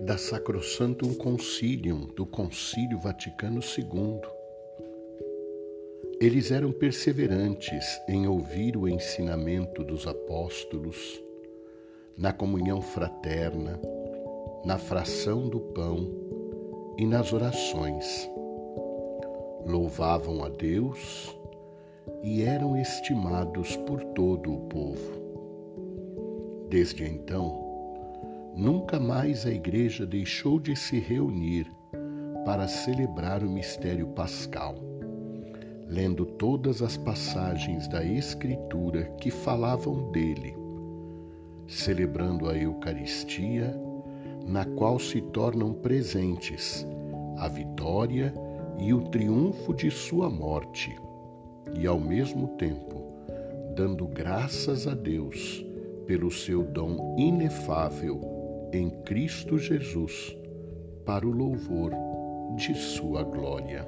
da Sacrosantum Concilium do Concílio Vaticano II. Eles eram perseverantes em ouvir o ensinamento dos apóstolos, na comunhão fraterna, na fração do pão e nas orações. Louvavam a Deus e eram estimados por todo o povo. Desde então, nunca mais a Igreja deixou de se reunir para celebrar o mistério pascal, lendo todas as passagens da Escritura que falavam dele, celebrando a Eucaristia, na qual se tornam presentes a vitória e o triunfo de sua morte e, ao mesmo tempo, dando graças a Deus pelo seu dom inefável em Cristo Jesus, para o louvor de sua glória.